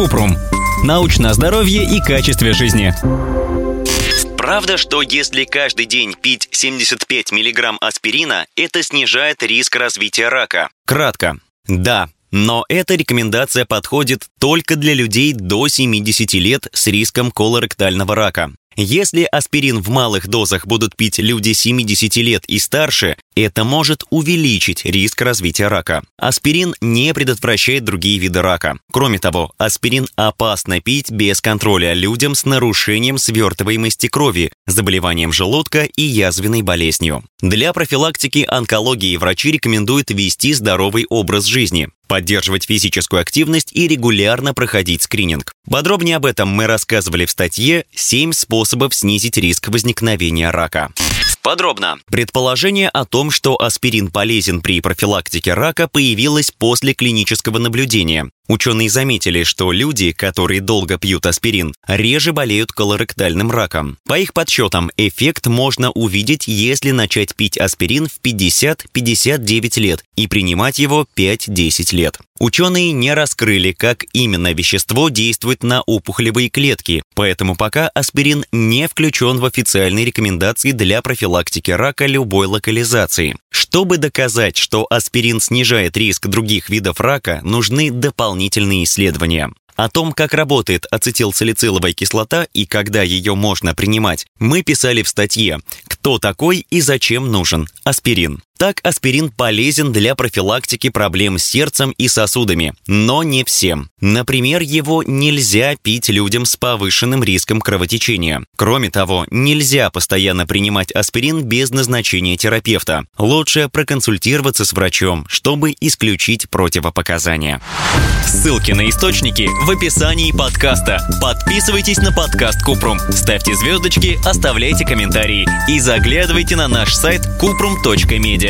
Купрум. Научное здоровье и качестве жизни. Правда, что если каждый день пить 75 мг аспирина, это снижает риск развития рака? Кратко. Да, но эта рекомендация подходит только для людей до 70 лет с риском колоректального рака. Если аспирин в малых дозах будут пить люди 70 лет и старше, это может увеличить риск развития рака. Аспирин не предотвращает другие виды рака. Кроме того, аспирин опасно пить без контроля людям с нарушением свертываемости крови, заболеванием желудка и язвенной болезнью. Для профилактики онкологии врачи рекомендуют вести здоровый образ жизни поддерживать физическую активность и регулярно проходить скрининг. Подробнее об этом мы рассказывали в статье «7 способов снизить риск возникновения рака». Подробно. Предположение о том, что аспирин полезен при профилактике рака, появилось после клинического наблюдения. Ученые заметили, что люди, которые долго пьют аспирин, реже болеют колоректальным раком. По их подсчетам, эффект можно увидеть, если начать пить аспирин в 50-59 лет и принимать его 5-10 лет. Ученые не раскрыли, как именно вещество действует на опухолевые клетки, поэтому пока аспирин не включен в официальные рекомендации для профилактики рака любой локализации. Чтобы доказать, что аспирин снижает риск других видов рака, нужны дополнительные исследования. О том, как работает ацетилсалициловая кислота и когда ее можно принимать, мы писали в статье «Кто такой и зачем нужен аспирин?». Так, аспирин полезен для профилактики проблем с сердцем и сосудами, но не всем. Например, его нельзя пить людям с повышенным риском кровотечения. Кроме того, нельзя постоянно принимать аспирин без назначения терапевта. Лучше проконсультироваться с врачом, чтобы исключить противопоказания. Ссылки на источники в описании подкаста. Подписывайтесь на подкаст Купрум, ставьте звездочки, оставляйте комментарии и заглядывайте на наш сайт kuprum.media